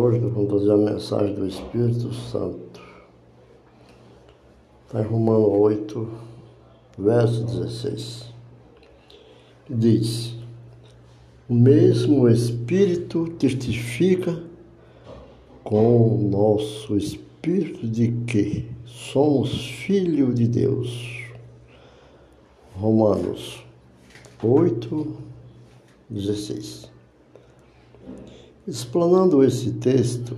Hoje vamos trazer a mensagem do Espírito Santo. Está em Romano 8, verso 16. Diz: O mesmo Espírito testifica com o nosso Espírito de que somos filhos de Deus. Romanos 8, 16. Explanando esse texto,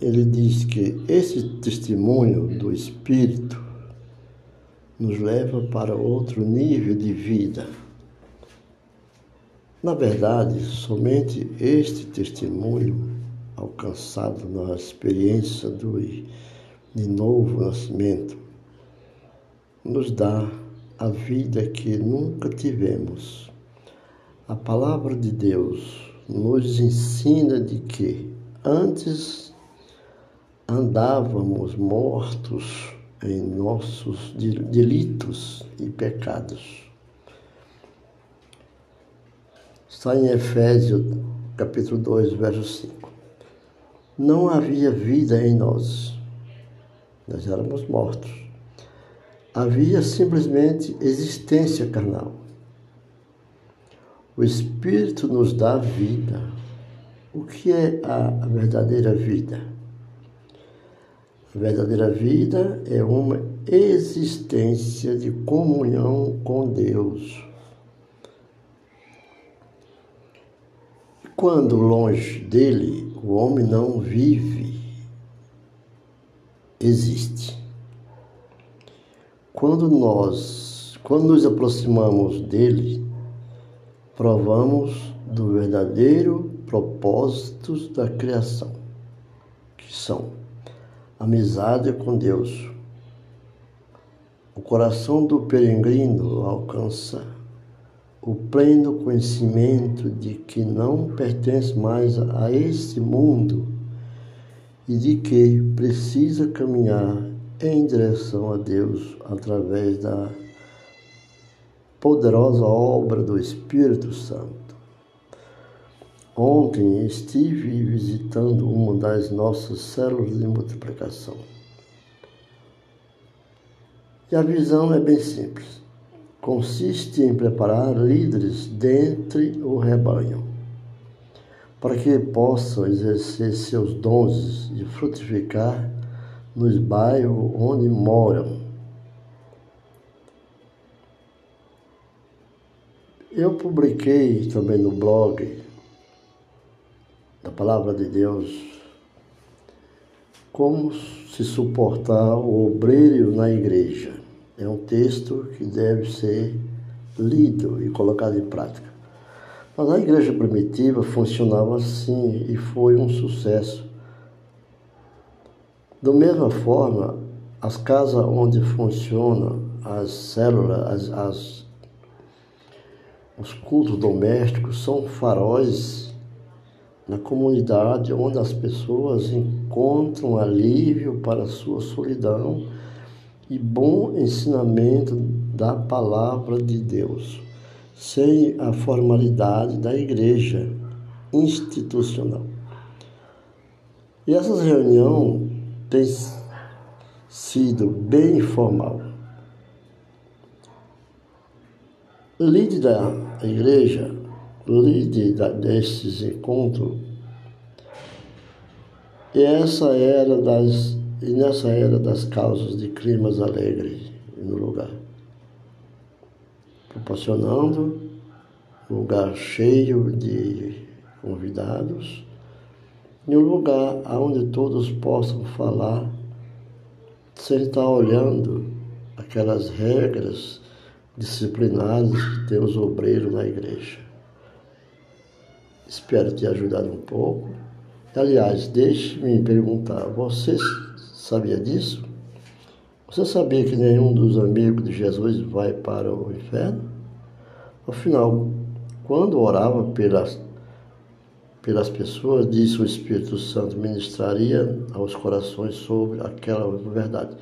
ele diz que esse testemunho do Espírito nos leva para outro nível de vida. Na verdade, somente este testemunho, alcançado na experiência do de novo nascimento, nos dá a vida que nunca tivemos. A palavra de Deus nos ensina de que antes andávamos mortos em nossos delitos e pecados. Está em Efésios capítulo 2, verso 5. Não havia vida em nós. Nós éramos mortos. Havia simplesmente existência carnal. O Espírito nos dá vida. O que é a, verdadeira vida? A verdadeira vida é uma existência de comunhão com Deus. Quando longe dele, o homem não vive, existe. Quando nós, quando nos aproximamos dele, provamos do verdadeiro propósito da criação, que são amizade com Deus. O coração do peregrino alcança o pleno conhecimento de que não pertence mais a este mundo e de que precisa caminhar em direção a Deus através da poderosa obra do Espírito Santo. Ontem estive visitando uma das nossas células de multiplicação. E a visão é bem simples. Consiste em preparar líderes dentre o rebanho, para que possam exercer seus dons e frutificar nos bairros onde moram Eu publiquei também no blog da Palavra de Deus como se suportar o obreiro na igreja. É um texto que deve ser lido e colocado em prática. Mas a igreja primitiva funcionava assim e foi um sucesso. Da mesma forma, as casas onde funcionam as células, as, as os cultos domésticos são faróis na comunidade onde as pessoas encontram alívio para sua solidão e bom ensinamento da palavra de Deus, sem a formalidade da igreja institucional. E essa reunião tem sido bem informal. Lide da igreja, lide destes encontros, e essa era das e nessa era das causas de climas alegres no lugar, proporcionando um lugar cheio de convidados e um lugar onde todos possam falar sem estar olhando aquelas regras disciplinados que temos obreiros na igreja. Espero ter ajudado um pouco. Aliás, deixe-me perguntar: você sabia disso? Você sabia que nenhum dos amigos de Jesus vai para o inferno? Afinal, quando orava pelas, pelas pessoas, disse o Espírito Santo, ministraria aos corações sobre aquela verdade.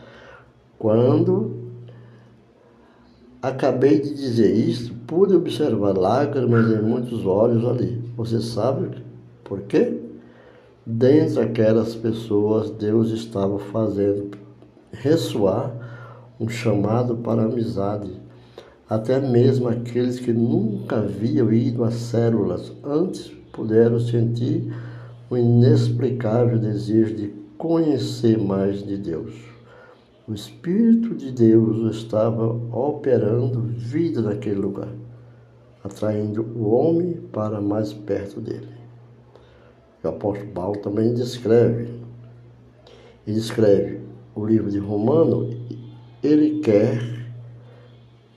Quando Acabei de dizer isso, pude observar lágrimas em muitos olhos ali. Você sabe por quê? dentre aquelas pessoas, Deus estava fazendo ressoar um chamado para amizade. Até mesmo aqueles que nunca haviam ido às células antes puderam sentir o inexplicável desejo de conhecer mais de Deus. O Espírito de Deus estava operando vida naquele lugar, atraindo o homem para mais perto dele. O apóstolo Paulo também descreve, ele escreve o livro de Romano, ele quer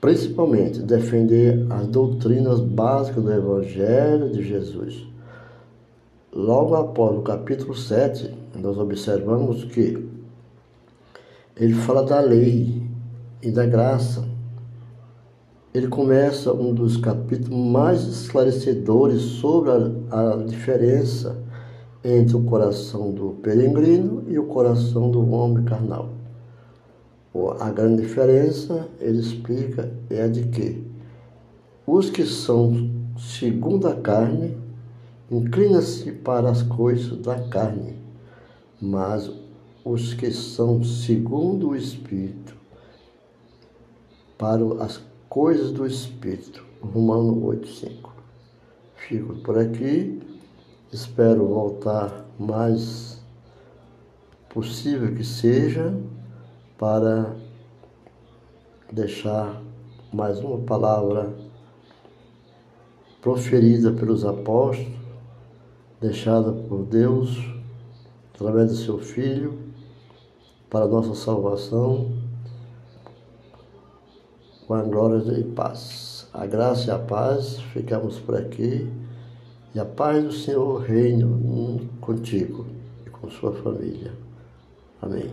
principalmente defender as doutrinas básicas do Evangelho de Jesus. Logo após o capítulo 7, nós observamos que ele fala da lei e da graça. Ele começa um dos capítulos mais esclarecedores sobre a, a diferença entre o coração do peregrino e o coração do homem carnal. A grande diferença, ele explica, é a de que os que são segundo a carne inclinam-se para as coisas da carne, mas os que são segundo o Espírito para as coisas do Espírito. Romano 8,5. Fico por aqui. Espero voltar mais possível que seja para deixar mais uma palavra proferida pelos apóstolos, deixada por Deus através do seu Filho para nossa salvação, com a glória e paz. A graça e a paz, ficamos por aqui. E a paz do Senhor reine contigo e com sua família. Amém.